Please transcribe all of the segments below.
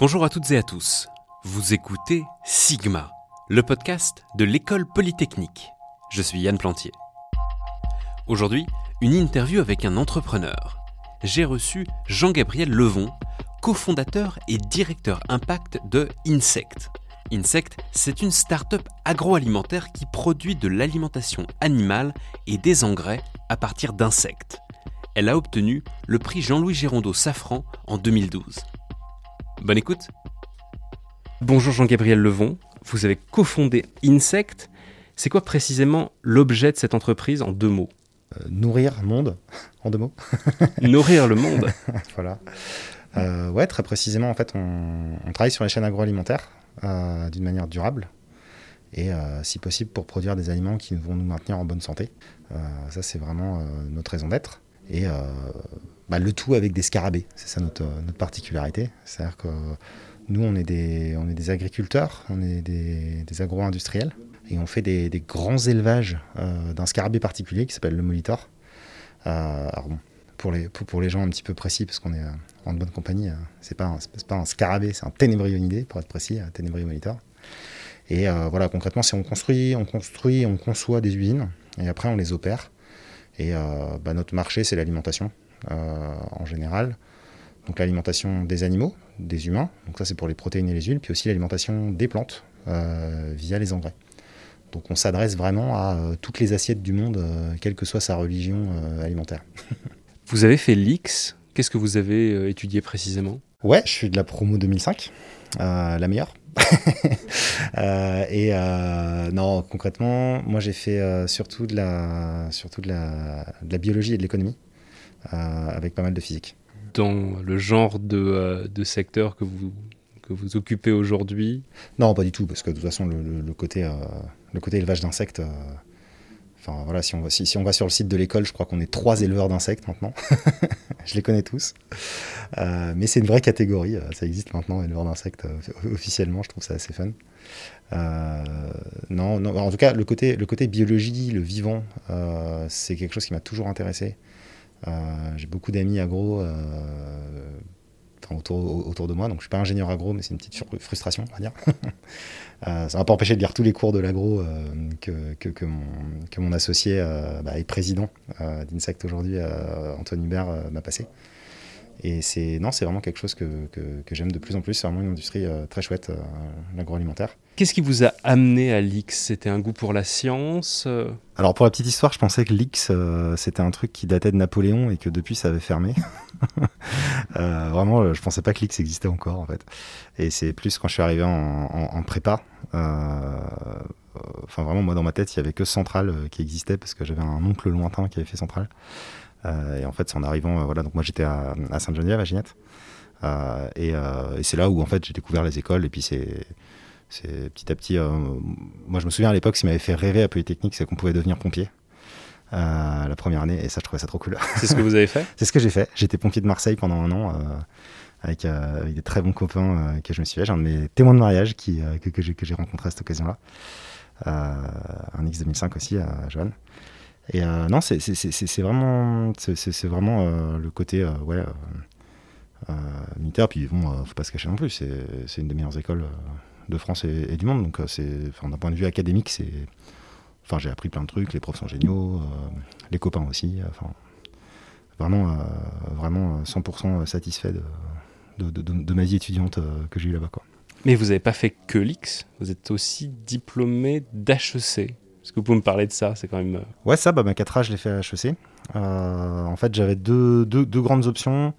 Bonjour à toutes et à tous. Vous écoutez Sigma, le podcast de l'école polytechnique. Je suis Yann Plantier. Aujourd'hui, une interview avec un entrepreneur. J'ai reçu Jean-Gabriel Levon, cofondateur et directeur impact de Insect. Insect, c'est une start-up agroalimentaire qui produit de l'alimentation animale et des engrais à partir d'insectes. Elle a obtenu le prix Jean-Louis Gérondeau Safran en 2012. Bonne écoute Bonjour Jean-Gabriel Levon, vous avez cofondé Insect. C'est quoi précisément l'objet de cette entreprise en deux mots? Euh, Nourrir le monde, en deux mots. Nourrir le monde Voilà. Euh, ouais, très précisément, en fait, on, on travaille sur les chaînes agroalimentaires euh, d'une manière durable et euh, si possible pour produire des aliments qui vont nous maintenir en bonne santé. Euh, ça, c'est vraiment notre raison d'être. Et bah, le tout avec des scarabées, c'est ça notre, notre particularité. C'est-à-dire que nous, on est des, agriculteurs, on est des, agro-industriels et on fait des, grands élevages d'un scarabée particulier qui s'appelle le molitor. alors bon, pour les, gens un petit peu précis, parce qu'on est en bonne compagnie. Euh, c'est pas, pas un scarabée, c'est un ténébrionidé, pour être précis, un ténébrion monitor. Et euh, voilà, concrètement, si on construit, on construit, on conçoit des usines, et après on les opère. Et euh, bah, notre marché, c'est l'alimentation en général. Donc l'alimentation des animaux, des humains, donc ça c'est pour les protéines et les huiles, puis aussi l'alimentation des plantes via les engrais. Donc on s'adresse vraiment à toutes les assiettes du monde, quelle que soit sa religion alimentaire. Vous avez fait l'X Qu'est-ce que vous avez euh, étudié précisément? Ouais, je suis de la promo 2005, euh, la meilleure. euh, et euh, non, concrètement, moi j'ai fait euh, surtout, de la, surtout de, la, de la biologie et de l'économie, euh, avec pas mal de physique. Dans le genre de, de secteur que vous, que vous occupez aujourd'hui Non, pas du tout, parce que de toute façon, le, le, le côté, le côté élevage d'insectes Enfin voilà, si on, va, si, si on va sur le site de l'école, je crois qu'on est trois éleveurs d'insectes maintenant. je les connais tous. Euh, mais c'est une vraie catégorie, euh, ça existe maintenant, éleveurs d'insectes, euh, officiellement, je trouve ça assez fun. Euh, non, non, en tout cas, le côté, le côté biologie, le vivant, euh, c'est quelque chose qui m'a toujours intéressé. J'ai beaucoup d'amis agro autour, autour de moi. Donc je suis pas ingénieur agro, mais c'est une petite frustration, on va dire. euh, ça m'a pas empêché de lire tous les cours de l'agro euh, que, que, mon, associé euh, bah, est président euh, d'Insect aujourd'hui, Antoine Hubert, m'a passé. Et c'est non, c'est vraiment quelque chose que, que, que j'aime de plus en plus. C'est vraiment une industrie euh, très chouette, euh, l'agroalimentaire. Qu'est-ce qui vous a amené à l'X C'était un goût pour la science Alors pour la petite histoire, je pensais que l'X euh, c'était un truc qui datait de Napoléon et que depuis ça avait fermé. vraiment, je pensais pas que l'X existait encore en fait. Et c'est plus quand je suis arrivé en, en, en prépa. Enfin vraiment, moi dans ma tête, il y avait que Centrale qui existait parce que j'avais un oncle lointain qui avait fait Centrale. Euh, et en fait, c'est en arrivant, euh, voilà, donc moi j'étais à, à Sainte-Geneviève, à Ginette. Euh, et, et c'est là où en fait j'ai découvert les écoles. Et puis c'est c'est petit à petit. Euh, moi, je me souviens à l'époque, ce qui m'avait fait rêver à Polytechnique, c'est qu'on pouvait devenir pompier. Euh, la première année, et ça, je trouvais ça trop cool. C'est ce que vous avez fait? C'est ce que j'ai fait. J'étais pompier de Marseille pendant un an, euh, avec, avec, des très bons copains que je me suis fait. J'ai un de mes témoins de mariage qui, que, que j'ai rencontré à cette occasion-là. un X2005 aussi, à Joanne. Et euh, non, c'est vraiment, c'est vraiment euh, le côté euh, ouais, militaire. Puis bon, faut pas se cacher non plus, c'est une des meilleures écoles de France et, du monde. Donc, d'un point de vue académique, c'est. Enfin, j'ai appris plein de trucs, les profs sont géniaux, les copains aussi. Enfin, vraiment, vraiment 100% satisfait de, de, ma vie étudiante que j'ai eue là-bas. Mais vous n'avez pas fait que l'X, vous êtes aussi diplômé d'HEC. Est-ce que vous pouvez me parler de ça? C'est quand même. euh, Ouais, ça, bah, ma 4A, je l'ai fait à HEC. Euh, en fait, j'avais deux, deux, deux, grandes options.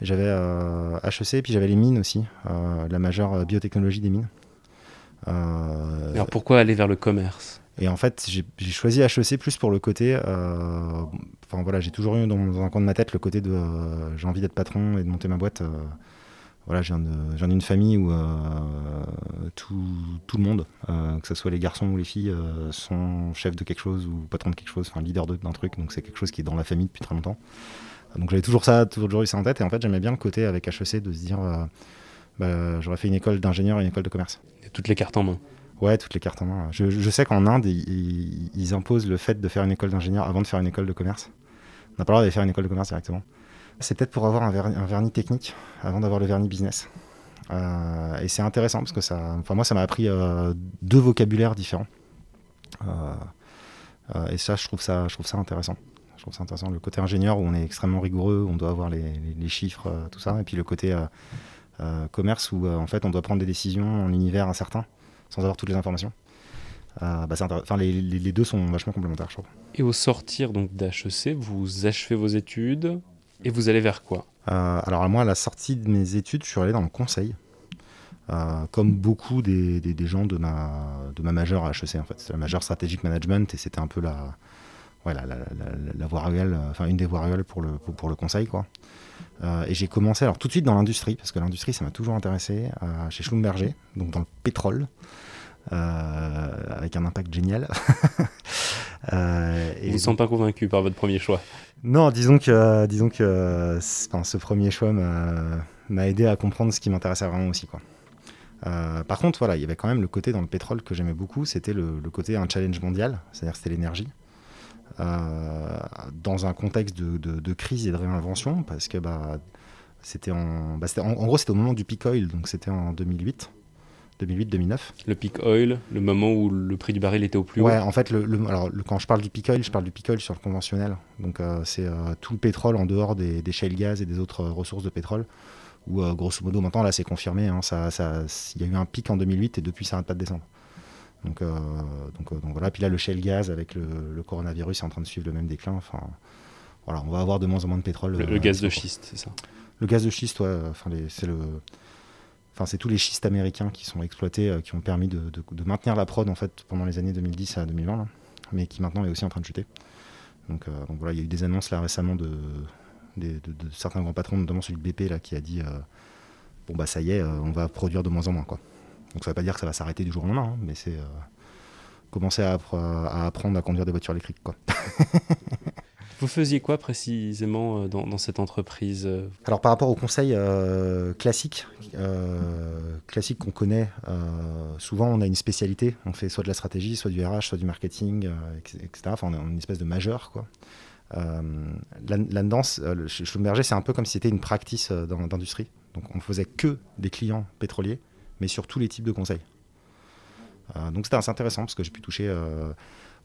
J'avais euh, HEC et puis j'avais les mines aussi, euh, la majeure biotechnologie des mines. Alors pourquoi aller vers le commerce? Et en fait, j'ai choisi HEC plus pour le côté. Enfin voilà, j'ai toujours eu dans, dans, un coin de ma tête le côté de j'ai envie d'être patron et de monter ma boîte. Voilà, je viens d'une famille où euh, tout, tout, le monde, euh, que ce soit les garçons ou les filles, euh, sont chefs de quelque chose ou patron de quelque chose, enfin leader d'un truc. Donc c'est quelque chose qui est dans la famille depuis très longtemps. Donc j'avais toujours ça, toujours eu ça en tête. Et en fait, j'aimais bien le côté avec HEC de se dire, euh, bah, j'aurais fait une école d'ingénieur et une école de commerce. Et toutes les cartes en main. Ouais, toutes les cartes en main. Je, je sais qu'en Inde, ils, ils, imposent le fait de faire une école d'ingénieur avant de faire une école de commerce. On n'a pas le droit d'aller faire une école de commerce directement. C'est peut-être pour avoir un, ver un, vernis technique avant d'avoir le vernis business. et c'est intéressant parce que ça, enfin moi, ça m'a appris deux vocabulaires différents. et ça, je trouve ça, je trouve ça intéressant. Je trouve ça intéressant. Le côté ingénieur où on est extrêmement rigoureux, on doit avoir les, chiffres, tout ça, et puis le côté commerce où en fait on doit prendre des décisions en univers incertain sans avoir toutes les informations. Euh, bah, enfin, les, les, deux sont vachement complémentaires, je trouve. Et au sortir donc d'HEC, vous achevez vos études et vous allez vers quoi? Euh, Alors moi, à la sortie de mes études, je suis allé dans le conseil. Euh, comme beaucoup des, gens de ma, de ma majeure à HEC, en fait. C'est la majeure strategic management et c'était un peu la, voie réelle, enfin une des voies réelles pour le, pour, le conseil, quoi. et j'ai commencé alors tout de suite dans l'industrie, parce que l'industrie ça m'a toujours intéressé, chez Schlumberger, donc dans le pétrole. Euh, avec un impact génial. euh, et Vous ne sont pas convaincu par votre premier choix? Non, disons que, disons que ce premier choix m'a aidé à comprendre ce qui m'intéressait vraiment aussi. Quoi. Euh, par contre, voilà, il y avait quand même le côté dans le pétrole que j'aimais beaucoup, c'était le, côté un challenge mondial, c'est-à-dire c'était l'énergie. Euh, dans un contexte de, de, crise et de réinvention, parce que bah, c'était en, bah, en, en, gros c'était au moment du peak oil, donc c'était en 2008. 2008-2009. Le peak oil, le moment où le prix du baril était au plus haut Ouais, en fait, le, alors, quand je parle du peak oil, je parle du peak oil sur le conventionnel. Donc, euh, c'est euh, tout le pétrole en dehors des, des shale gas et des autres euh, ressources de pétrole. Où, grosso modo, maintenant, là, c'est confirmé. Hein, ça, il y a eu un pic en 2008 et depuis, ça n'arrête pas de descendre. Donc, donc, donc, voilà. Puis là, le shale gas avec le, coronavirus est en train de suivre le même déclin. Enfin, voilà, on va avoir de moins en moins de pétrole. Le, gaz de schiste, c'est ça? Le gaz de schiste, ouais. Enfin, c'est le Enfin, c'est tous les schistes américains qui sont exploités, euh, qui ont permis de, maintenir la prod en fait pendant les années 2010 à 2020, mais qui maintenant est aussi en train de chuter. Donc, euh, voilà, il y a eu des annonces là récemment de, certains grands patrons, notamment celui de BP là, qui a dit euh, bon bah ça y est, on va produire de moins en moins quoi. Donc ça ne veut pas dire que ça va s'arrêter du jour au lendemain, hein, mais c'est commencer à, à, apprendre à conduire des voitures électriques quoi. Vous faisiez quoi précisément euh, dans, cette entreprise euh Alors par rapport au conseil euh, classique, classique qu'on connaît, souvent on a une spécialité. On fait soit de la stratégie, soit du RH, soit du marketing, etc. Enfin, on est une espèce de majeur. Quoi. Là-dedans, Schlumberger, c'est un peu comme si c'était une practice dans l'industrie. Donc on faisait que des clients pétroliers, mais sur tous les types de conseils. donc c'était assez intéressant parce que j'ai pu toucher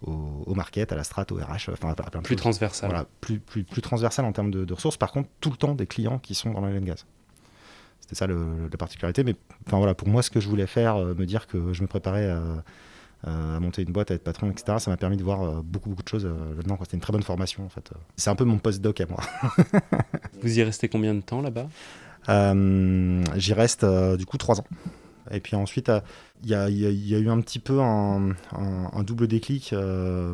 au, market, à la strat, au RH, enfin à plein de Plus transversal. Voilà, plus, plus, plus transversal en termes de, ressources. Par contre, tout le temps des clients qui sont dans la gaz. C'était ça le, la particularité. Mais enfin, voilà, pour moi, ce que je voulais faire, euh, me dire que je me préparais à, à monter une boîte, à être patron, etc., ça m'a permis de voir euh, beaucoup, beaucoup de choses euh, là-dedans. C'était une très bonne formation, en fait. C'est un peu mon post-doc à moi. Vous y restez combien de temps là-bas? J'y reste du coup trois ans. Et puis ensuite, il y, a, eu un petit peu un, double déclic. Euh,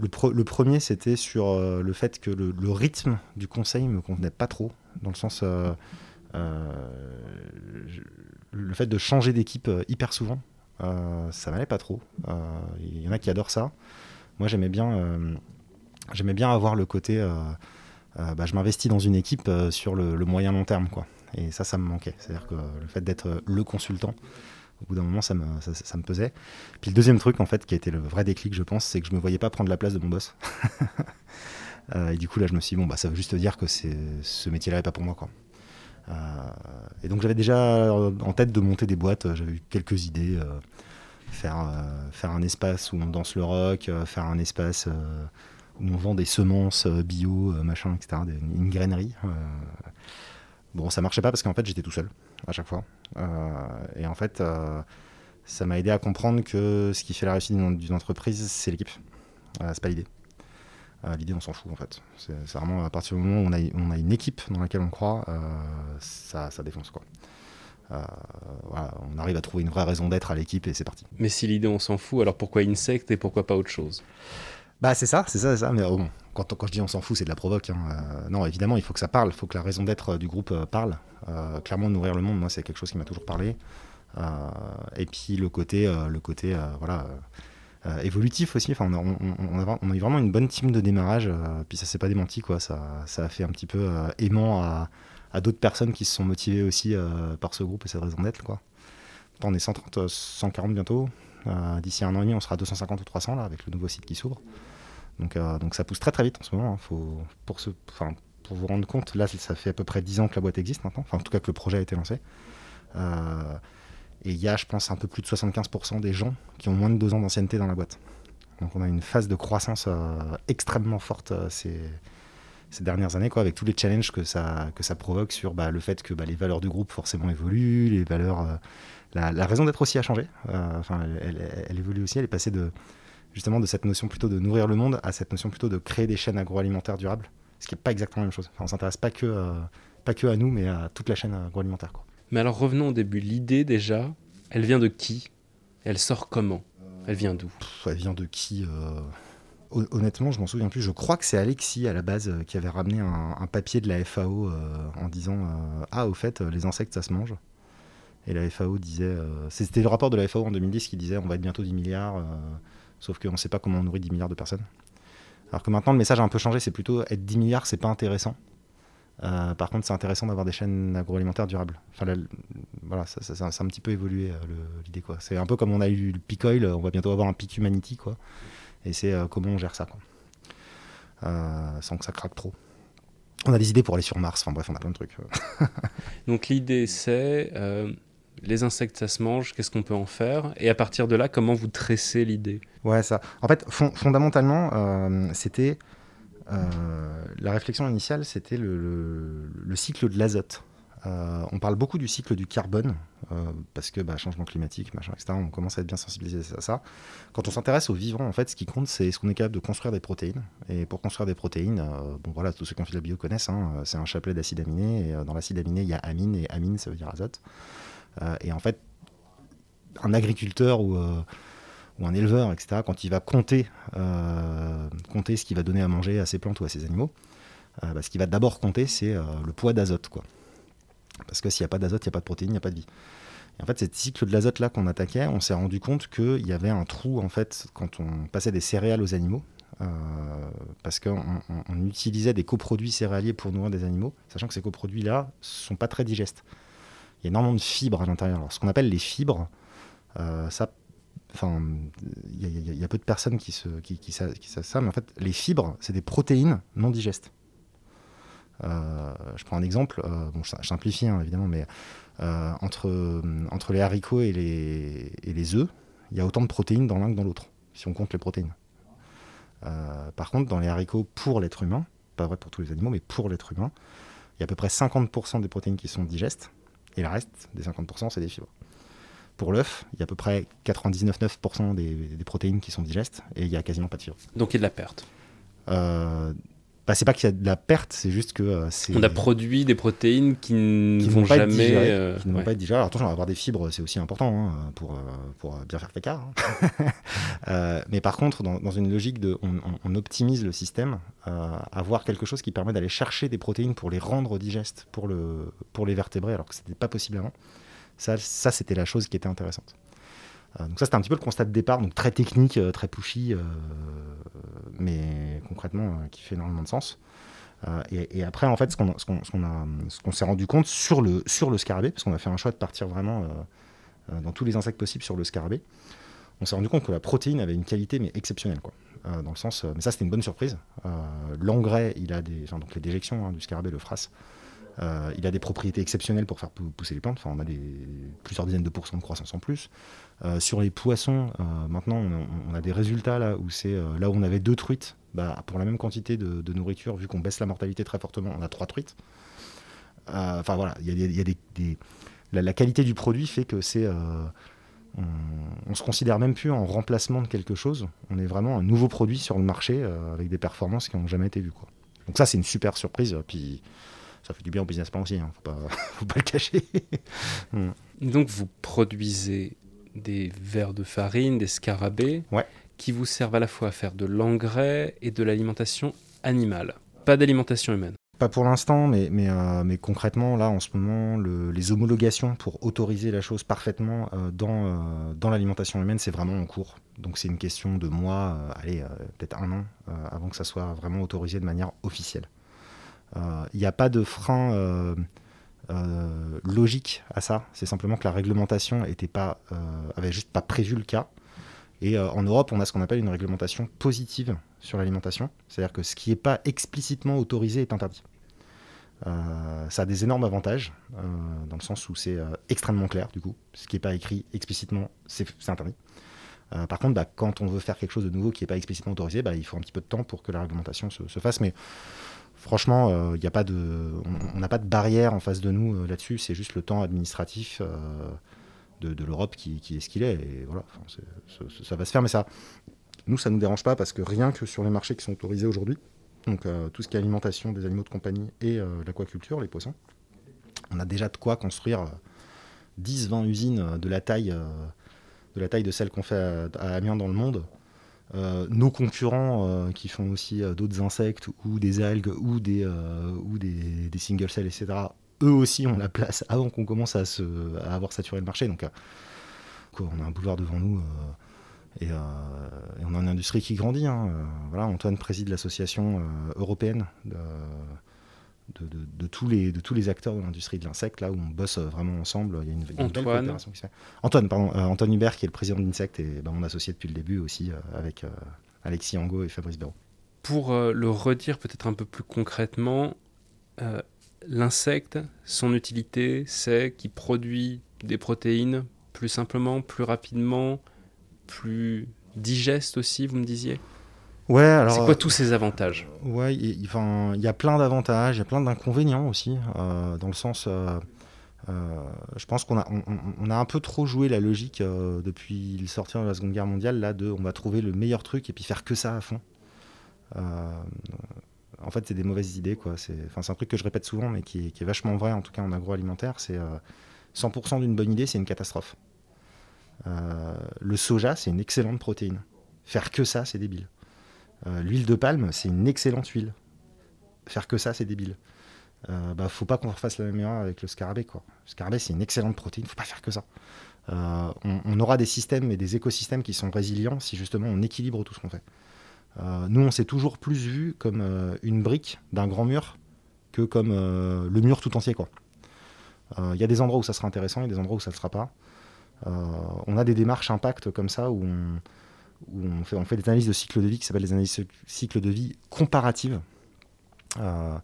le, premier, c'était sur euh, le fait que le, rythme du conseil me convenait pas trop, dans le sens. Euh, le fait de changer d'équipe hyper souvent, ça m'allait pas trop. Il y en a qui adorent ça. Moi, j'aimais bien, j'aimais bien avoir le côté. Bah, je m'investis dans une équipe sur le, le moyen long terme, quoi. Et ça, ça me manquait. C'est-à-dire que le fait d'être le consultant, au bout d'un moment, ça me, ça, me pesait. Puis le deuxième truc, en fait, qui a été le vrai déclic, je pense, c'est que je me voyais pas prendre la place de mon boss. Euh, et du coup, là, je me suis dit, bon, bah, ça veut juste dire que ce métier-là n'est pas pour moi, quoi. Euh, et donc, j'avais déjà en tête de monter des boîtes. J'avais eu quelques idées. Euh, faire, faire un espace où on danse le rock, faire un espace où on vend des semences bio, machin, etc., une grainerie. Bon, ça marchait pas parce qu'en fait, j'étais tout seul à chaque fois. Euh, et en fait, euh, ça m'a aidé à comprendre que ce qui fait la réussite d'une entreprise, c'est l'équipe. Euh, c'est pas l'idée. l'idée, on s'en fout en fait. C'est vraiment à partir du moment où on a, une équipe dans laquelle on croit, ça, défonce quoi. on arrive à trouver une vraie raison d'être à l'équipe et c'est parti. Mais si l'idée on s'en fout, alors pourquoi insecte et pourquoi pas autre chose? Bah c'est ça, c'est ça, c'est ça. Mais bon, quand, quand, je dis on s'en fout, c'est de la provoque. Hein. Euh, non, évidemment, il faut que ça parle, il faut que la raison d'être euh, du groupe euh, parle. clairement, nourrir le monde, moi, c'est quelque chose qui m'a toujours parlé. et puis le côté, le côté voilà, évolutif aussi. Enfin, on, a, eu vraiment une bonne team de démarrage, puis ça s'est pas démenti. Quoi. Ça, ça, a fait un petit peu aimant à, à d'autres personnes qui se sont motivées aussi par ce groupe et cette raison d'être. Quoi. On est 130, 140 bientôt. D'ici un an et demi, on sera 250 ou 300 là, avec le nouveau site qui s'ouvre. Donc, euh, donc ça pousse très très vite en ce moment. Hein. Faut, pour, vous rendre compte, là ça fait à peu près 10 ans que la boîte existe maintenant, enfin en tout cas que le projet a été lancé. et il y a, je pense, un peu plus de 75% des gens qui ont moins de deux ans d'ancienneté dans la boîte. Donc on a une phase de croissance extrêmement forte ces, dernières années, quoi, avec tous les challenges que ça, que ça provoque sur bah, le fait que bah, les valeurs du groupe forcément évoluent, les valeurs... La, raison d'être aussi a changé. enfin, elle, évolue aussi. Elle est passée de justement de cette notion plutôt de nourrir le monde à cette notion plutôt de créer des chaînes agroalimentaires durables, ce qui n'est pas exactement la même chose. Enfin, on s'intéresse pas que, euh, pas que à nous, mais à toute la chaîne agroalimentaire. Quoi. Mais alors revenons au début. L'idée déjà, elle vient de qui? Elle sort comment? Elle vient d'où? Elle vient de qui euh, Honnêtement, je m'en souviens plus. Je crois que c'est Alexis à la base euh, qui avait ramené un, papier de la FAO en disant Ah, au fait, les insectes, ça se mange. Et la FAO disait. C'était le rapport de la FAO en 2010 qui disait On va être bientôt 10 milliards Sauf qu'on ne sait pas comment on nourrit 10 milliards de personnes. Alors que maintenant, le message a un peu changé. C'est plutôt être 10 milliards, c'est pas intéressant. Euh, par contre, c'est intéressant d'avoir des chaînes agroalimentaires durables. Enfin, voilà, ça, ça, a un petit peu évolué euh, l'idée quoi. C'est un peu comme on a eu le peak oil, on va bientôt avoir un peak humanity quoi. Et c'est euh, comment on gère ça quoi. sans que ça craque trop. On a des idées pour aller sur Mars. Enfin bref, on a plein de trucs. Donc l'idée c'est les insectes, ça se mange, qu'est-ce qu'on peut en faire? Et à partir de là, comment vous tressez l'idée? Ouais, ça. En fait, fondamentalement, euh, c'était. Euh, la réflexion initiale, c'était le, cycle de l'azote. Euh, on parle beaucoup du cycle du carbone, parce que bah, changement climatique, machin, etc., on commence à être bien sensibilisé à ça. Quand on s'intéresse aux vivants, en fait, ce qui compte, c'est ce qu'on est capable de construire des protéines. Et pour construire des protéines, bon voilà, tous ceux qui ont fait de la bio connaissent, hein, c'est un chapelet d'acides aminés, et dans l'acide aminé, il y a amine, et amine, ça veut dire azote. Euh, et en fait, un agriculteur ou, euh, un éleveur, etc., quand il va compter, euh, compter ce qu'il va donner à manger à ses plantes ou à ses animaux, bah, ce qu'il va d'abord compter, c'est le poids d'azote. Quoi. Parce que s'il n'y a pas d'azote, il n'y a pas de protéines, il n'y a pas de vie. Et en fait, ce cycle de l'azote là qu'on attaquait, on s'est rendu compte qu'il y avait un trou en fait quand on passait des céréales aux animaux, parce qu'on on utilisait des coproduits céréaliers pour nourrir des animaux, sachant que ces coproduits là sont pas très digestes il y a énormément de fibres à l'intérieur. Alors, ce qu'on appelle les fibres, euh, ça, enfin, il y, a peu de personnes qui, se, qui, savent, ça, mais en fait, les fibres, c'est des protéines non digestes. Euh, je prends un exemple, euh, bon, je, simplifie hein, évidemment, mais entre, entre les haricots et les, et les œufs, il y a autant de protéines dans l'un que dans l'autre, si on compte les protéines. par contre, dans les haricots pour l'être humain, pas vrai pour tous les animaux, mais pour l'être humain, il y a à peu près 50% des protéines qui sont digestes et le reste, des 50%, c'est des fibres. Pour l'œuf, il y a à peu près 99,9% des, des, protéines qui sont digestes et il n'y a quasiment pas de fibres. Donc il y a de la perte euh, bah, c'est pas qu'il y a de la perte, c'est juste que euh, c'est. On a produit des protéines qui ne vont, pas jamais. Être euh, qui ne vont pas être digérées. Alors attention, avoir des fibres, c'est aussi important hein, pour, pour bien faire l'écart. Hein. mais par contre, dans, dans, une logique de. On, on, optimise le système, avoir quelque chose qui permet d'aller chercher des protéines pour les rendre digestes pour, le, pour les vertébrés, alors que ce n'était pas possible avant. Ça, ça c'était la chose qui était intéressante. Euh, donc ça, c'était un petit peu le constat de départ, donc très technique, euh, très pushy, euh, mais concrètement, qui fait énormément de sens. Et, après, en fait, ce qu'on s'est rendu compte sur le, sur le scarabée, parce qu'on a fait un choix de partir vraiment dans tous les insectes possibles sur le scarabée, on s'est rendu compte que la protéine avait une qualité mais exceptionnelle, quoi. dans le sens, mais ça c'était une bonne surprise. L'engrais, il a des, donc les déjections hein, du scarabée, le frasse, euh, il a des propriétés exceptionnelles pour faire pousser les plantes. Enfin, on a des, plusieurs dizaines de pourcents de croissance en plus. Euh, sur les poissons, euh, maintenant, on, a des résultats là où c'est là où on avait deux truites. Bah, pour la même quantité de, nourriture, vu qu'on baisse la mortalité très fortement, on a trois truites. Enfin voilà, il y a, la, qualité du produit fait que c'est on, on, se considère même plus en remplacement de quelque chose. On est vraiment un nouveau produit sur le marché avec des performances qui n'ont jamais été vues. Donc ça, c'est une super surprise. Puis ça fait du bien au businessman aussi, hein, faut, pas, faut pas le cacher. Hmm. Donc vous produisez des verres de farine, des scarabées, qui vous servent à la fois à faire de l'engrais et de l'alimentation animale. Pas d'alimentation humaine. Pas pour l'instant, mais, mais, euh, mais, concrètement, là, en ce moment, les homologations pour autoriser la chose parfaitement euh, dans, euh, dans l'alimentation humaine, c'est vraiment en cours. Donc c'est une question de mois, allez, peut-être un an, avant que ça soit vraiment autorisé de manière officielle. Il euh, n'y a pas de frein euh, euh, logique à ça. C'est simplement que la réglementation était pas, avait juste pas prévu le cas. Et en Europe, on a ce qu'on appelle une réglementation positive sur l'alimentation. C'est-à-dire que ce qui n'est pas explicitement autorisé est interdit. ça a des énormes avantages, dans le sens où c'est extrêmement clair, du coup. Ce qui n'est pas écrit explicitement, c'est interdit. par contre, bah, quand on veut faire quelque chose de nouveau qui n'est pas explicitement autorisé, bah, il faut un petit peu de temps pour que la réglementation se, se fasse. Mais franchement, il euh, a pas de, on n'a pas de barrière en face de nous euh, là-dessus. C'est juste le temps administratif euh, de, l'Europe qui, est ce qu'il est. Et voilà, ça, va se faire, mais ça, nous, ça nous dérange pas parce que rien que sur les marchés qui sont autorisés aujourd'hui, donc tout ce qui est alimentation des animaux de compagnie et l'aquaculture, les poissons, on a déjà de quoi construire 10-20 usines de la taille de la celles qu'on fait à Amiens dans le monde nos concurrents euh, qui font aussi euh, d'autres insectes ou des algues ou des, ou des, single cells, etc., eux aussi ont la place avant qu'on commence à, se, à avoir saturé le marché. Donc, on a un boulevard devant nous et, on a une industrie qui grandit. Hein. voilà, Antoine préside l'association européenne de, tous les, de tous les acteurs de l'industrie de l'insecte, là où on bosse vraiment ensemble. Il y a une, belle coopération qui se fait. Antoine, pardon, euh, Antoine Hubert, qui est le président d'Insect et ben, mon associé depuis le début aussi, euh, avec euh, Alexis Angot et Fabrice Béraud. Pour le redire peut-être un peu plus concrètement, l'insecte, son utilité, c'est qu'il produit des protéines plus simplement, plus rapidement, plus digeste aussi, vous me disiez? Ouais, alors. C'est quoi tous ces avantages? Ouais, il y a plein d'avantages, il y a plein d'inconvénients aussi, euh, dans le sens. Euh, euh, je pense qu'on a, on, a un peu trop joué la logique depuis le sortir de la Seconde Guerre mondiale, là, de on va trouver le meilleur truc et puis faire que ça à fond. en fait, c'est des mauvaises idées, quoi. C'est un truc que je répète souvent, mais qui est, qui est, vachement vrai, en tout cas en agroalimentaire. C'est 100% d'une bonne idée, c'est une catastrophe. le soja, c'est une excellente protéine. Faire que ça, c'est débile. Euh, l'huile de palme, c'est une excellente huile. Faire que ça, c'est débile. Euh, bah, faut pas qu'on refasse la même erreur avec le scarabée. Quoi. Le scarabée, c'est une excellente protéine, faut pas faire que ça. Euh, on, aura des systèmes et des écosystèmes qui sont résilients si justement on équilibre tout ce qu'on fait. nous, on s'est toujours plus vu comme une brique d'un grand mur que comme le mur tout entier. Il y a des endroits où ça sera intéressant, il y a des endroits où ça ne le sera pas. on a des démarches impact comme ça où on, où on fait, on fait des analyses de cycle de vie qui s'appellent des analyses de cycle de vie comparatives. Euh,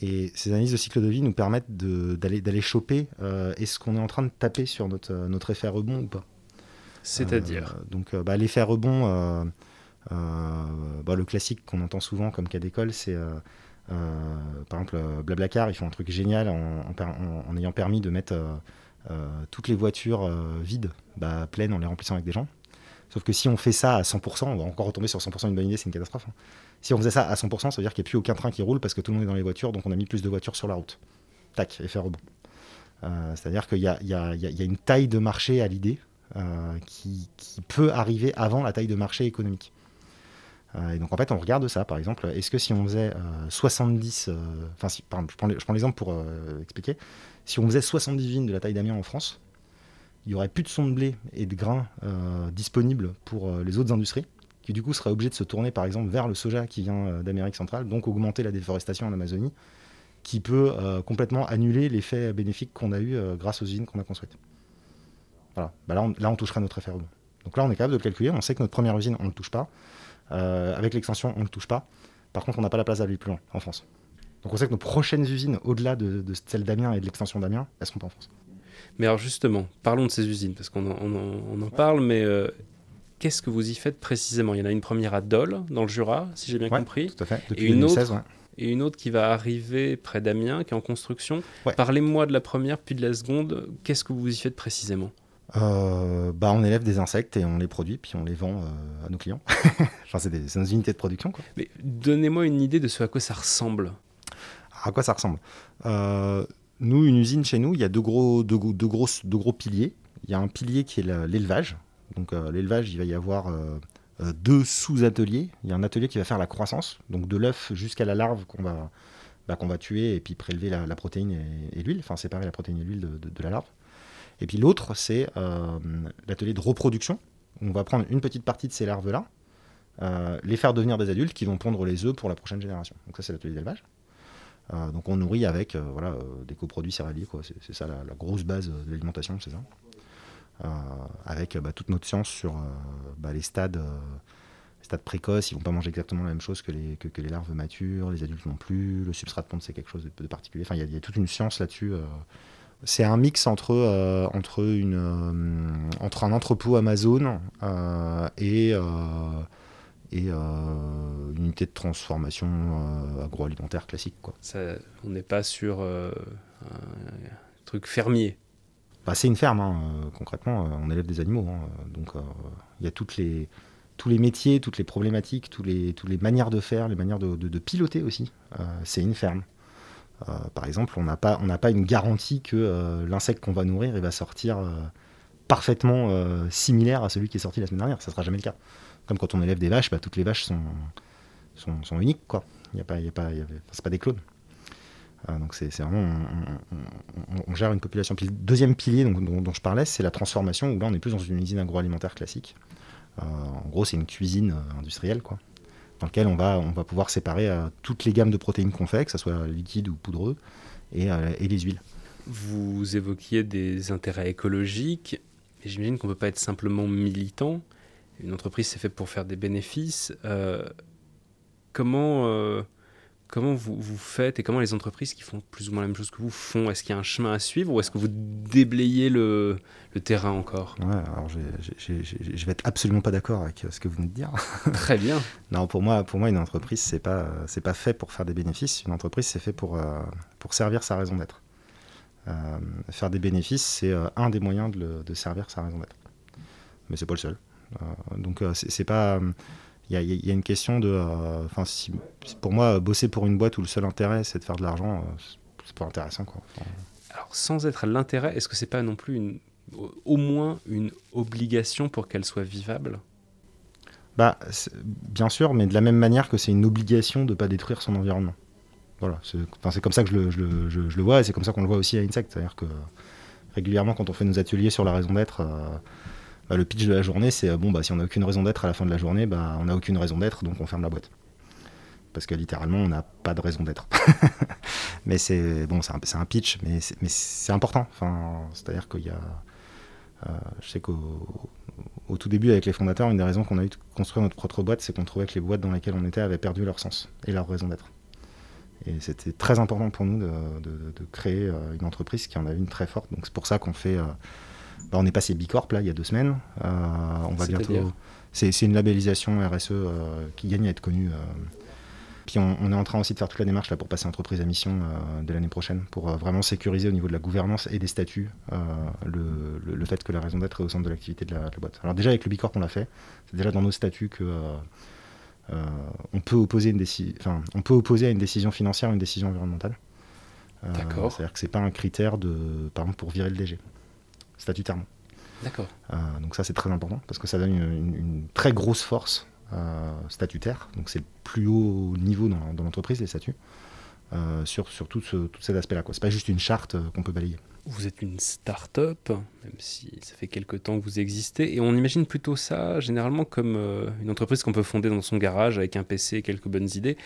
et ces analyses de cycle de vie nous permettent d'aller choper euh, est-ce qu'on est en train de taper sur notre, notre effet rebond ou pas? C'est-à-dire? Euh, Donc bah, l'effet rebond, bah, le classique qu'on entend souvent comme cas d'école, c'est par exemple Blablacar, ils font un truc génial en, en, ayant permis de mettre toutes les voitures vides bah, pleines en les remplissant avec des gens. Sauf que si on fait ça à 100%, on va encore retomber sur 100% une bonne idée, c'est une catastrophe. Hein. Si on faisait ça à 100%, ça veut dire qu'il n'y a plus aucun train qui roule parce que tout le monde est dans les voitures, donc on a mis plus de voitures sur la route. Tac, effet rebond. Euh, C'est-à-dire qu'il y, a une taille de marché à l'idée euh, qui, peut arriver avant la taille de marché économique. Euh, et donc en fait, on regarde ça, par exemple, est-ce que si on faisait 70, euh, enfin, si, je prends l'exemple pour expliquer, si on faisait 70 vignes de la taille d'Amiens en France, il n'y aurait plus de son de blé et de grains euh, disponibles pour euh, les autres industries, qui du coup seraient obligés de se tourner par exemple vers le soja qui vient euh, d'Amérique centrale, donc augmenter la déforestation en Amazonie, qui peut complètement annuler l'effet bénéfique qu'on a eu grâce aux usines qu'on a construites. Voilà, bah là, on, là toucherait notre rebond. Donc là on est capable de le calculer, on sait que notre première usine on ne le touche pas, avec l'extension on ne le touche pas, par contre on n'a pas la place d'aller plus loin en France. Donc on sait que nos prochaines usines, au-delà de, de celles d'Amiens et de l'extension d'Amiens, elles ne seront pas en France. Mais alors justement, parlons de ces usines, parce qu'on en, parle, mais euh, qu'est-ce que vous y faites précisément? Il y en a une première à Dole, dans le Jura, si j'ai bien compris. Tout à fait, depuis et une autre, Et une autre qui va arriver près d'Amiens, qui est en construction. Parlez-moi de la première, puis de la seconde. Qu'est-ce que vous y faites précisément? Euh, bah, on élève des insectes et on les produit, puis on les vend euh, à nos clients. enfin, c'est, des, nos unités de production. Quoi. Mais donnez-moi une idée de ce à quoi ça ressemble. À quoi ça ressemble? Nous, une usine chez nous, il y a deux gros, deux, gros piliers. Il y a un pilier qui est l'élevage. Donc euh, l'élevage, il va y avoir euh, euh, deux sous-ateliers. Il y a un atelier qui va faire la croissance, donc de l'œuf jusqu'à la larve qu'on va, bah, qu'on va tuer et puis prélever la, protéine et, l'huile, enfin séparer la protéine et l'huile de, la larve. Et puis l'autre, c'est l'atelier de reproduction. On va prendre une petite partie de ces larves-là, les faire devenir des adultes qui vont pondre les œufs pour la prochaine génération. Donc ça, c'est l'atelier d'élevage. Euh, donc on nourrit avec euh, voilà, euh, des coproduits céréaliers, C'est, ça la, grosse base de l'alimentation, c'est ça. avec bah, toute notre science sur bah, les stades stade précoce, ils vont pas manger exactement la même chose que les, que, les larves matures, les adultes non plus, le substrat de ponte c'est quelque chose de, particulier. Enfin, il y, a toute une science là-dessus. C'est un mix entre, entre, une, entre un entrepôt Amazon et et euh, une unité de transformation euh, agroalimentaire classique. Quoi. on n'est pas sur euh, un truc fermier. Bah, c'est une ferme, hein, concrètement, on élève des animaux. Hein, donc il y a toutes les, tous les métiers, toutes les problématiques, toutes les, toutes les manières de faire, les manières de, de, piloter aussi. c'est une ferme. par exemple, on n'a pas, on pas une garantie que l'insecte qu'on va nourrir il va sortir parfaitement similaire à celui qui est sorti la semaine dernière. Ça ne sera jamais le cas. Comme quand on élève des vaches, bah, toutes les vaches sont, sont, uniques, quoi. Il y a pas, y a pas, c'est pas des clones. Euh, donc c'est vraiment, on, gère une population. Le deuxième pilier dont, je parlais, c'est la transformation, où là on est plus dans une usine agroalimentaire classique. Euh, en gros, c'est une cuisine euh, industrielle, quoi, dans laquelle on va, on va pouvoir séparer toutes les gammes de protéines qu'on fait, que ce soit liquide ou poudreux, et, et les huiles. Vous évoquiez des intérêts écologiques, j'imagine qu'on ne peut pas être simplement militant une entreprise c'est fait pour faire des bénéfices. Euh, comment euh, comment vous, vous, faites et comment les entreprises qui font plus ou moins la même chose que vous font? Est-ce qu'il y a un chemin à suivre ou est-ce que vous déblayez le, le terrain encore? Ouais, alors je vais être absolument pas d'accord avec ce que vous venez de dire. Très bien. non, pour moi, pour moi, une entreprise c'est pas c'est pas fait pour faire des bénéfices. Une entreprise c'est fait pour euh, pour servir sa raison d'être. faire des bénéfices, c'est un des moyens de, de servir sa raison d'être. Mais c'est pas le seul. Euh, donc euh, c'est pas il y, a une question de. Euh, enfin, si, pour moi, bosser pour une boîte où le seul intérêt c'est de faire de l'argent, c'est pas intéressant. Quoi. Alors, sans être l'intérêt, est-ce que c'est pas non plus une, au moins une obligation pour qu'elle soit vivable? Bah, bien sûr, mais de la même manière que c'est une obligation de ne pas détruire son environnement. Voilà, c'est comme ça que je le, je, je, je le vois et c'est comme ça qu'on le voit aussi à Insect. C'est-à-dire que régulièrement, quand on fait nos ateliers sur la raison d'être, bah, le pitch de la journée, c'est euh, bon, bah, si on n'a aucune raison d'être à la fin de la journée, bah, on n'a aucune raison d'être, donc on ferme la boîte. Parce que littéralement, on n'a pas de raison d'être. mais c'est bon, c'est un, pitch, mais c'est important. C'est-à-dire qu'il y a. Euh, je sais qu'au au tout début, avec les fondateurs, une des raisons qu'on a eu de construire notre propre boîte, c'est qu'on trouvait que les boîtes dans lesquelles on était avaient perdu leur sens et leur raison d'être. Et c'était très important pour nous de, de, créer euh, une entreprise qui en avait une très forte. Donc c'est pour ça qu'on fait. Bah, on est passé Bicorp là il y a deux semaines. Euh, on va bientôt. C'est une labellisation RSE euh, qui gagne à être connue. Euh. Puis on, est en train aussi de faire toute la démarche là pour passer entreprise à mission de l'année prochaine pour vraiment sécuriser au niveau de la gouvernance et des statuts le, fait que la raison d'être est au centre de l'activité de, la boîte. Alors déjà avec le Bicorp on l'a fait. C'est déjà dans nos statuts que on peut opposer une enfin, on peut opposer à une décision financière une décision environnementale. D'accord. C'est-à-dire que c'est pas un critère de par exemple pour virer le DG statutairement. D'accord. Euh, donc ça c'est très important parce que ça donne une, très grosse force euh, statutaire. Donc c'est le plus haut niveau dans, l'entreprise les statuts euh, sur, sur tout, ce, tout cet aspect-là. C'est pas juste une charte qu'on peut balayer. Vous êtes une start-up, même si ça fait quelques temps que vous existez, et on imagine plutôt ça généralement comme une entreprise qu'on peut fonder dans son garage avec un PC et quelques bonnes idées.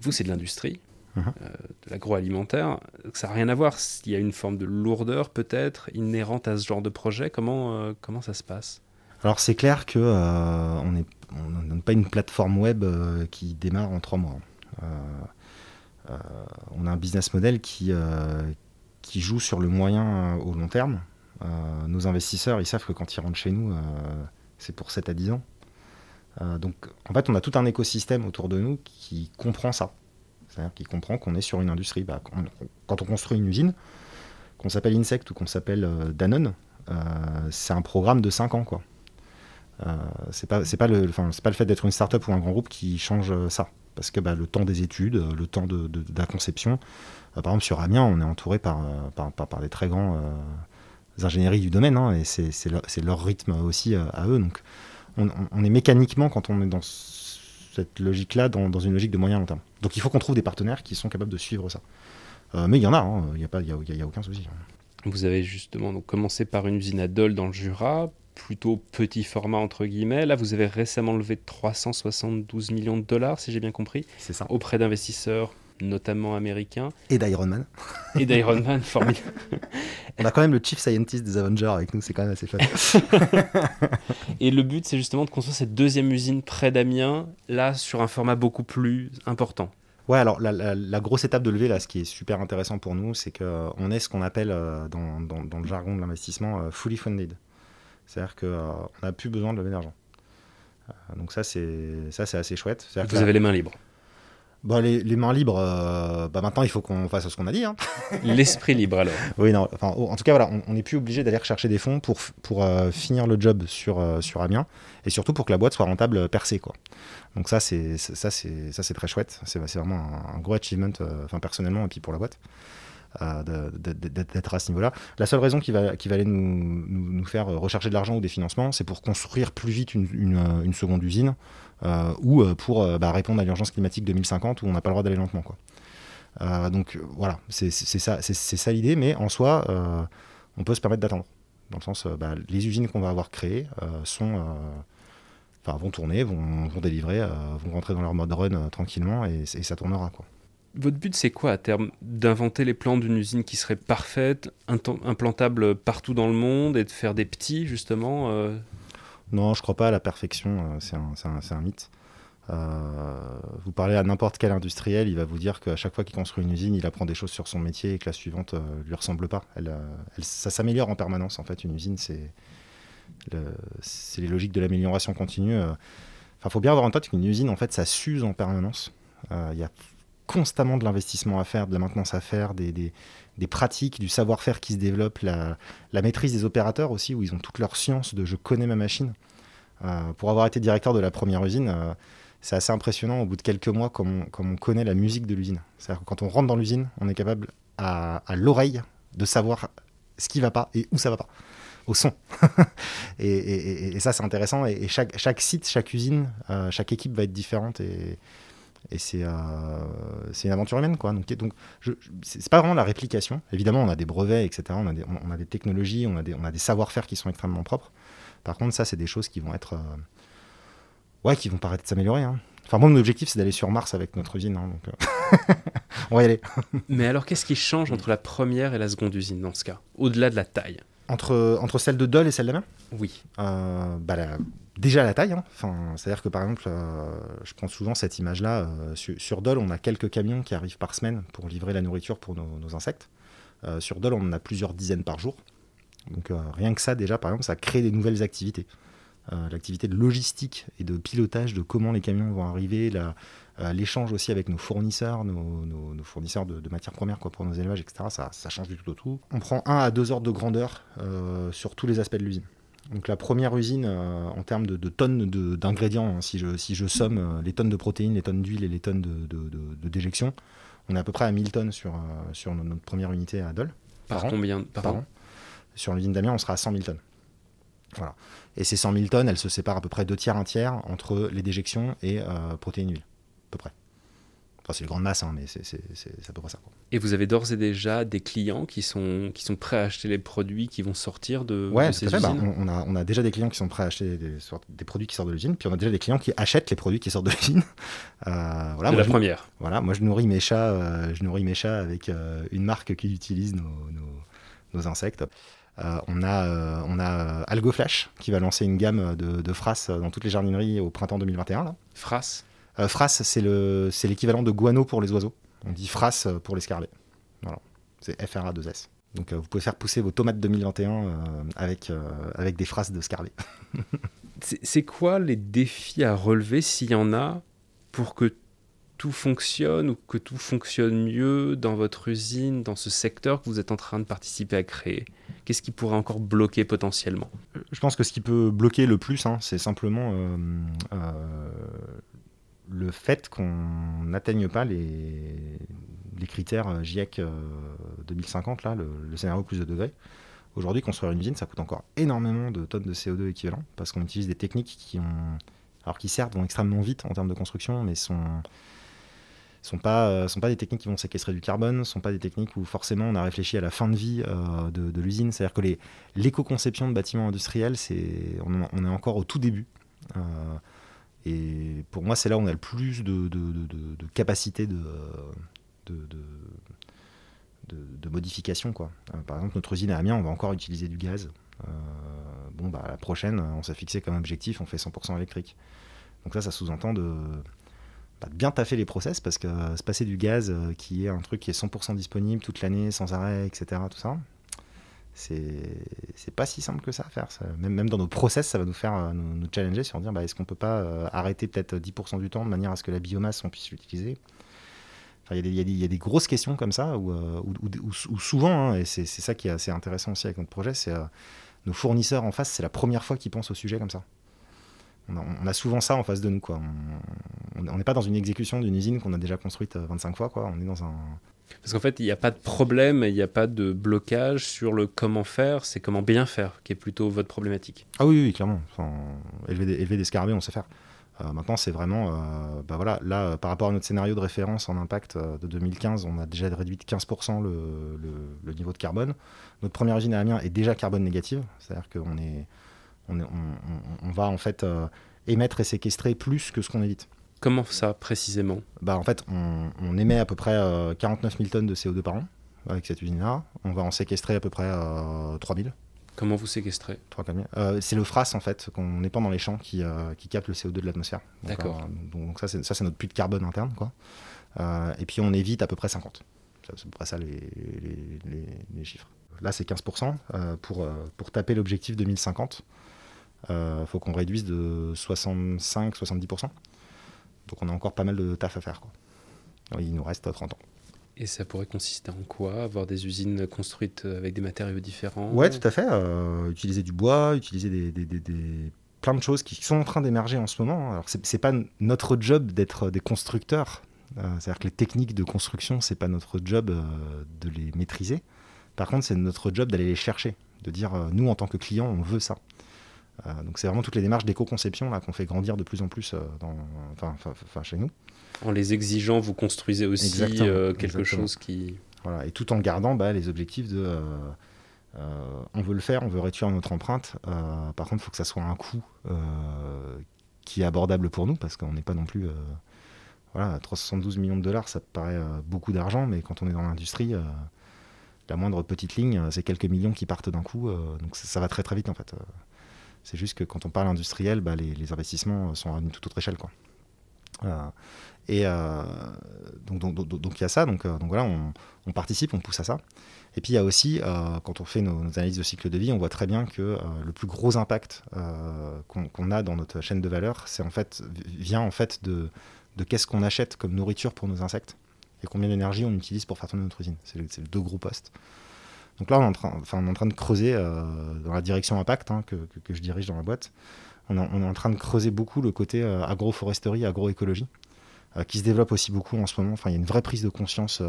Vous, c'est de l'industrie, Euh, de l'agroalimentaire. Ça n'a rien à voir. Il y a une forme de lourdeur peut-être inhérente à ce genre de projet. Comment, euh, comment ça se passe? Alors c'est clair que euh, on n'est pas une plateforme web qui démarre en trois mois. on a un business model qui, qui joue sur le moyen au long terme. nos investisseurs, ils savent que quand ils rentrent chez nous, c'est pour 7 à 10 ans. donc en fait, on a tout un écosystème autour de nous qui comprend ça. C'est-à-dire qu'il comprend qu'on est sur une industrie. Bah, quand on construit une usine, qu'on s'appelle Insect ou qu'on s'appelle euh, Danone, euh, c'est un programme de 5 ans. Quoi. Euh, c'est pas, le, fait d'être une start-up ou un grand groupe qui change ça. Parce que bah, le temps des études, le temps de, la conception, par exemple sur Amiens, on est entouré par, des très grands ingénieries du domaine, hein, et c'est leur, leur, rythme aussi à eux. Donc on, on, est mécaniquement, quand on est dans cette logique-là dans, une logique de moyen long terme. Donc il faut qu'on trouve des partenaires qui sont capables de suivre ça. Euh, mais il y en a, hein. il n'y a, pas, y a, aucun souci. Vous avez justement donc commencé par une usine à Dole dans le Jura, plutôt petit format entre guillemets. Là, vous avez récemment levé 372 millions de dollars, si j'ai bien compris, ça. auprès d'investisseurs notamment américains. Et d'Iron Man. Et d'Iron Man, formidable. On a quand même le chief scientist des Avengers avec nous, c'est quand même assez fun. et le but, c'est justement de construire cette deuxième usine près d'Amiens, là, sur un format beaucoup plus important. Ouais, alors la, grosse étape de levée, là, ce qui est super intéressant pour nous, c'est qu'on est ce qu'on appelle euh, dans, dans, le jargon de l'investissement euh, fully funded. C'est-à-dire qu'on euh, n'a plus besoin de lever d'argent. donc ça, c'est assez chouette. Vous avez les mains libres. Bah, les, mains libres, euh, bah maintenant il faut qu'on fasse ce qu'on a dit. Hein. L'esprit libre alors. Oui, non, enfin, en tout cas, voilà, on n'est plus obligé d'aller rechercher des fonds pour, pour euh, finir le job sur, euh, sur Amiens et surtout pour que la boîte soit rentable percée. Quoi. Donc ça, c'est, ça, c'est, ça, c'est très chouette. C'est, vraiment un, gros achievement, enfin, personnellement et puis pour la boîte. d'être à ce niveau-là. La seule raison qui va, qui va aller nous, nous, faire rechercher de l'argent ou des financements, c'est pour construire plus vite une, une, une seconde usine ou euh, pour euh, bah, répondre à l'urgence climatique 2050 où on n'a pas le droit d'aller lentement. Quoi. donc voilà, c'est ça, ça l'idée, mais en soi, on peut se permettre d'attendre. Dans le sens, bah, les usines qu'on va avoir créées sont, vont tourner, vont, vont délivrer, vont rentrer dans leur mode run tranquillement et, ça tournera. Quoi. Votre but, c'est quoi à terme? D'inventer les plans d'une usine qui serait parfaite, implantable partout dans le monde et de faire des petits, justement non, je crois pas à la perfection, euh, c'est un, mythe. Euh, vous parlez à n'importe quel industriel, il va vous dire qu'à chaque fois qu'il construit une usine, il apprend des choses sur son métier et que la suivante ne euh, lui ressemble pas. Elle, ça s'améliore en permanence. En fait, une usine, c'est les logiques de l'amélioration continue. Enfin, faut bien avoir en tête qu'une usine, en fait, ça s'use en permanence. Il y a constamment de l'investissement à faire, de la maintenance à faire, des, des pratiques, du savoir-faire qui se développe, la, maîtrise des opérateurs aussi, où ils ont toute leur science de je connais ma machine. Euh, pour avoir été directeur de la première usine, euh, c'est assez impressionnant au bout de quelques mois comme on, connaît la musique de l'usine. C'est-à-dire que quand on rentre dans l'usine, on est capable à, l'oreille de savoir ce qui va pas et où ça va pas, au son. et, ça, c'est intéressant. Et, chaque, chaque site, chaque usine, euh, chaque équipe va être différente. Et c'est euh, c'est une aventure humaine quoi. Donc donc c'est pas vraiment la réplication. Évidemment on a des brevets etc on a des, on a des technologies on a des on a des savoir-faire qui sont extrêmement propres. Par contre ça c'est des choses qui vont être euh, ouais qui vont paraître s'améliorer hein. enfin moi mon objectif c'est d'aller sur Mars avec notre usine hein, donc euh, on va y aller. Mais alors qu'est-ce qui change entre la première et la seconde usine dans ce cas? Au-delà de la taille? Entre, entre celle de Dole et celle de la main? Oui. bah, la, déjà la taille. Hein. Enfin, C'est-à-dire que par exemple, euh, je prends souvent cette image-là. Euh, sur, Dole, on a quelques camions qui arrivent par semaine pour livrer la nourriture pour nos, insectes. Euh, sur Dole, on en a plusieurs dizaines par jour. Donc rien que ça, déjà, par exemple, ça crée des nouvelles activités. L'activité de logistique et de pilotage de comment les camions vont arriver, l'échange aussi avec nos fournisseurs, nos, fournisseurs de, matières premières pour nos élevages, etc. Ça, ça change du tout au tout. On prend un à deux ordres de grandeur sur tous les aspects de l'usine. Donc la première usine euh, en termes de, tonnes d'ingrédients, hein, si, je, si je somme euh, les tonnes de protéines, les tonnes d'huile et les tonnes de, déjection, on est à peu près à 1000 tonnes sur, euh, sur notre première unité à Dole. Par, combien par, an, Sur l'usine d'Amiens, on sera à 100 000 tonnes. Voilà. Et ces 100 000 tonnes, elles se séparent à peu près deux tiers, un tiers entre les déjections et protéines huile, à peu près. Enfin, c'est une grande masse, hein, mais c'est à peu près ça. Et vous avez d'ores et déjà des clients qui sont, qui sont prêts à acheter les produits qui vont sortir de, ouais, ces bah, usines on, a, on, a, déjà des clients qui sont prêts à acheter des, des produits qui sortent de l'usine, puis on a déjà des clients qui achètent les produits qui sortent de l'usine. Euh, voilà, la première. Voilà, moi je nourris mes chats, euh, je nourris mes chats avec euh, une marque qui utilise nos, nos, insectes. on a, on a AlgoFlash qui va lancer une gamme de, de phrases dans toutes les jardineries au printemps 2021. Là. euh, Fras, c'est l'équivalent de guano pour les oiseaux. On dit Fras pour les scarlets. Voilà. C'est FRA2S. Donc euh, vous pouvez faire pousser vos tomates 2021 euh, avec, euh, avec des phrases de scarlet. c'est quoi les défis à relever, s'il y en a, pour que tout fonctionne ou que tout fonctionne mieux dans votre usine, dans ce secteur que vous êtes en train de participer à créer? Qu'est-ce qui pourrait encore bloquer potentiellement? Je pense que ce qui peut bloquer le plus, hein, c'est simplement le fait qu'on n'atteigne pas les, critères euh, GIEC 2050, euh, là, le, scénario plus de degrés. Aujourd'hui, construire une usine, ça coûte encore énormément de tonnes de CO2 équivalent, parce qu'on utilise des techniques qui ont, alors qui certes vont extrêmement vite en termes de construction, mais sont sont pas euh, sont pas des techniques qui vont séquestrer du carbone, sont pas des techniques où forcément on a réfléchi à la fin de vie de, l'usine. C'est-à-dire que l'éco-conception de bâtiments industriels, c'est on, est encore au tout début. Et pour moi, c'est là où on a le plus de, de, de capacité de, de, de, modifications. Quoi. par exemple, notre usine à Amiens, on va encore utiliser du gaz. bon, bah, la prochaine, on s'est fixé comme objectif, on fait 100% électrique. Donc ça, ça sous-entend de, bah, bien taffer les process parce que se passer du gaz qui est un truc qui est 100% disponible toute l'année, sans arrêt, etc., tout ça, c'est pas si simple que ça à faire. même, même dans nos process, ça va nous faire euh, nous, challenger sur dire bah, est-ce qu'on peut pas euh, arrêter peut-être 10% du temps de manière à ce que la biomasse, on puisse l'utiliser? Il y, y, a des grosses questions comme ça, où, euh, souvent, hein, et c'est ça qui est assez intéressant aussi avec notre projet, c'est nos fournisseurs en face, c'est la première fois qu'ils pensent au sujet comme ça. On a, souvent ça en face de nous. Quoi. On n'est pas dans une exécution d'une usine qu'on a déjà construite 25 fois. Quoi. On est dans un, parce qu'en fait, il n'y a pas de problème, il n'y a pas de blocage sur le comment faire, c'est comment bien faire qui est plutôt votre problématique. Ah oui, oui, clairement. élever, des, scarabées, on sait faire. Euh, maintenant, c'est vraiment, euh, bah voilà, là, euh, par rapport à notre scénario de référence en impact de 2015, on a déjà réduit de 15% le, niveau de carbone. Notre première usine à Amiens est déjà carbone négative, c'est-à-dire qu'on est, on, va en fait émettre et séquestrer plus que ce qu'on évite. Comment ça précisément bah, En fait, on, émet à peu près 49 euh, 000 tonnes de CO2 par an avec cette usine-là. On va en séquestrer à peu près 3 euh, 000. Comment vous séquestrez 3 euh, C'est le FRAS en fait, qu'on épand dans les champs qui, qui capte le CO2 de l'atmosphère. D'accord. donc ça c'est, notre puits de carbone interne. Quoi. et puis on évite à peu près 50. C'est à peu près ça les, les, chiffres. Là c'est 15%. pour, pour taper l'objectif 2050, il faut qu'on réduise de 65-70%. Donc on a encore pas mal de taf à faire. Il nous reste 30 ans. Et ça pourrait consister en quoi? Avoir des usines construites avec des matériaux différents? Ouais, tout à fait. Euh, utiliser du bois, utiliser des, des, des, plein de choses qui sont en train d'émerger en ce moment. Alors c'est pas notre job d'être des constructeurs. Euh, c'est-à-dire que les techniques de construction, c'est pas notre job euh, de les maîtriser. Par contre, c'est notre job d'aller les chercher, de dire nous en tant que client, on veut ça. Euh, donc c'est vraiment toutes les démarches d'éco-conception qu'on fait grandir de plus en plus euh, dans, enfin, chez nous. En les exigeant, vous construisez aussi euh, quelque chose qui... Voilà, et tout en gardant bah, les objectifs de... on veut le faire, on veut réduire notre empreinte. par contre, il faut que ça soit un coût qui est abordable pour nous, parce qu'on n'est pas non plus... voilà, 372 millions de dollars, ça paraît beaucoup d'argent, mais quand on est dans l'industrie, la moindre petite ligne, c'est quelques millions qui partent d'un coup. donc ça, ça, va très très vite en fait. C'est juste que quand on parle industriel, bah, les, investissements sont à une toute autre échelle. Quoi. Euh, et euh, donc, il y a ça, donc, euh, donc voilà, on, participe, on pousse à ça. Et puis il y a aussi, quand on fait nos, analyses de cycle de vie, on voit très bien que le plus gros impact qu'on a dans notre chaîne de valeur, c'est en fait vient en fait de, qu'est-ce qu'on achète comme nourriture pour nos insectes et combien d'énergie on utilise pour faire tourner notre usine. C'est le, deux gros postes. Donc là, on est en train, enfin, on est en train de creuser euh, dans la direction impact hein, que, que, je dirige dans la boîte. On, est en train de creuser beaucoup le côté euh, agroforesterie, agroécologie, euh, qui se développe aussi beaucoup en ce moment. Enfin, il y a une vraie prise de conscience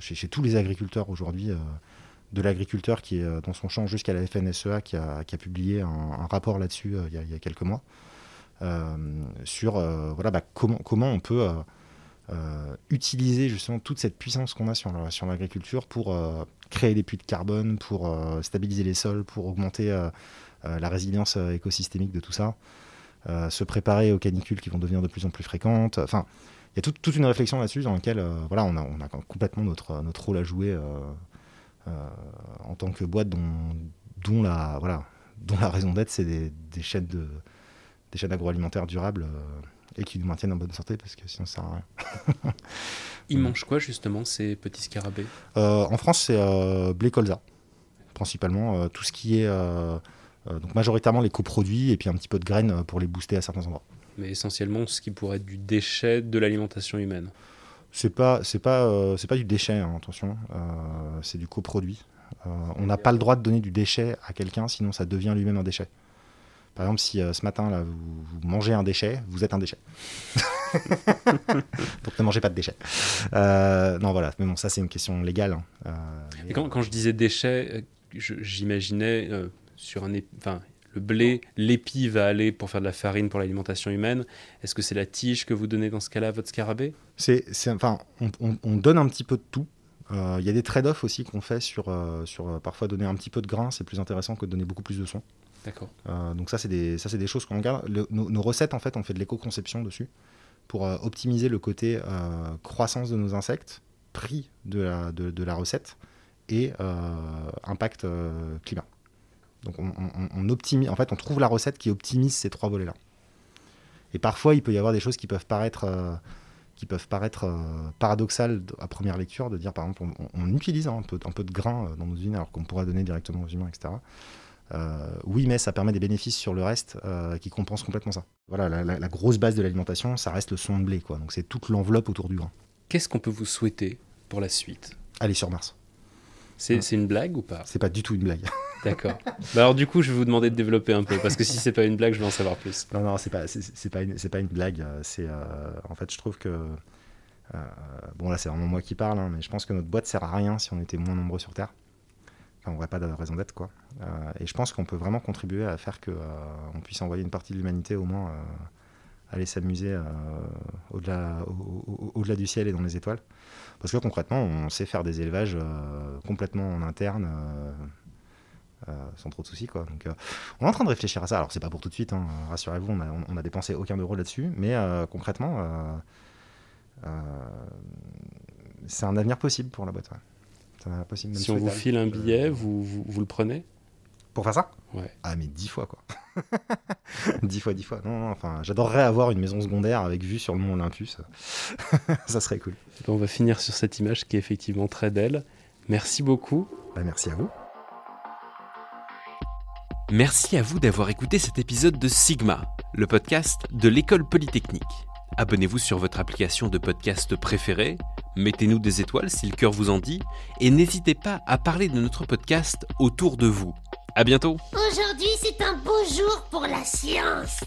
chez, tous les agriculteurs aujourd'hui de l'agriculteur qui est dans son champ jusqu'à la FNSEA qui a, qui a publié un, rapport là-dessus il, il, y a quelques mois sur voilà, bah, comment, comment on peut utiliser justement toute cette puissance qu'on a sur, sur l'agriculture pour créer des puits de carbone, pour euh, stabiliser les sols, pour augmenter euh, euh, la résilience écosystémique de tout ça, se préparer aux canicules qui vont devenir de plus en plus fréquentes. Enfin, il y a toute une réflexion là-dessus dans laquelle voilà, on, a, on a complètement notre, notre rôle à jouer en tant que boîte dont, dont, la, voilà, dont la raison d'être, c'est des, des, chaînes de, des chaînes agroalimentaires durables et qui nous maintiennent en bonne santé parce que sinon ça sert à rien. Ils mangent quoi justement ces petits scarabées? Euh, En France, c'est euh, blé colza, principalement. Euh, tout ce qui est donc majoritairement les coproduits et puis un petit peu de graines pour les booster à certains endroits. Mais essentiellement, ce qui pourrait être du déchet de l'alimentation humaine. C'est pas c'est pas c'est pas du déchet, hein, attention. c'est du coproduit. on n'a pas le droit de donner du déchet à quelqu'un, sinon ça devient lui-même un déchet. Par exemple, si ce matin là, vous, mangez un déchet, vous êtes un déchet. Donc ne mangez pas de déchets. Euh, non, voilà, mais bon, ça c'est une question légale. Hein. Euh, Et quand, quand, je disais déchets, j'imaginais euh, sur un. Enfin, le blé, l'épi va aller pour faire de la farine pour l'alimentation humaine. Est-ce que c'est la tige que vous donnez dans ce cas-là à votre scarabée? C'est, enfin, on, on, donne un petit peu de tout. Il y a des trade-offs aussi qu'on fait sur, sur parfois donner un petit peu de grain, c'est plus intéressant que de donner beaucoup plus de soins. D'accord. donc ça, c'est des, des choses qu'on regarde. nos, recettes, en fait, on fait de l'éco-conception dessus. pour optimiser le côté croissance de nos insectes, prix de la, de, la recette et impact climat. Donc on, optimise, en fait, on trouve la recette qui optimise ces trois volets-là. Et parfois, il peut y avoir des choses qui peuvent paraître, qui peuvent paraître paradoxales à première lecture, de dire par exemple, on, utilise un, peu, un peu de grain dans nos usines alors qu'on pourrait donner directement aux humains, etc. Euh, oui, mais ça permet des bénéfices sur le reste euh, qui compensent complètement ça. Voilà, la, grosse base de l'alimentation, ça reste le son de blé, quoi. Donc c'est toute l'enveloppe autour du grain. Qu'est-ce qu'on peut vous souhaiter pour la suite? Aller sur Mars. C'est une blague ou pas? C'est pas du tout une blague. D'accord. Bah alors du coup, je vais vous demander de développer un peu, parce que si c'est pas une blague, je vais en savoir plus. Non, non, c'est pas, c'est pas une, pas une blague. C'est, euh, en fait, je trouve que, bon là, c'est vraiment moi qui parle, hein, mais je pense que notre boîte sert à rien si on était moins nombreux sur Terre on voit pas de raison d'être quoi. Euh, et je pense qu'on peut vraiment contribuer à faire que euh, on puisse envoyer une partie de l'humanité au moins euh, aller s'amuser au-delà, au, delà du ciel et dans les étoiles. Parce que concrètement, on sait faire des élevages complètement en interne. sans trop de soucis quoi. Donc, on est en train de réfléchir à ça. Alors c'est pas pour tout de suite, hein. rassurez-vous, on a, dépensé aucun euro là-dessus, mais concrètement, c'est un avenir possible pour la boîte si on vous file un billet, vous, vous, le prenez? Pour faire ça? Ouais. Ah, mais dix fois, quoi. dix fois, dix fois. Non, non, enfin, j'adorerais avoir une maison secondaire avec vue sur le mont Olympus. ça serait cool. On va finir sur cette image qui est effectivement très belle. Merci beaucoup. Bah, merci à vous. Merci à vous d'avoir écouté cet épisode de Sigma, le podcast de l'école polytechnique. Abonnez-vous sur votre application de podcast préférée, mettez-nous des étoiles si le cœur vous en dit, et n'hésitez pas à parler de notre podcast autour de vous. À bientôt Aujourd'hui, c'est un beau jour pour la science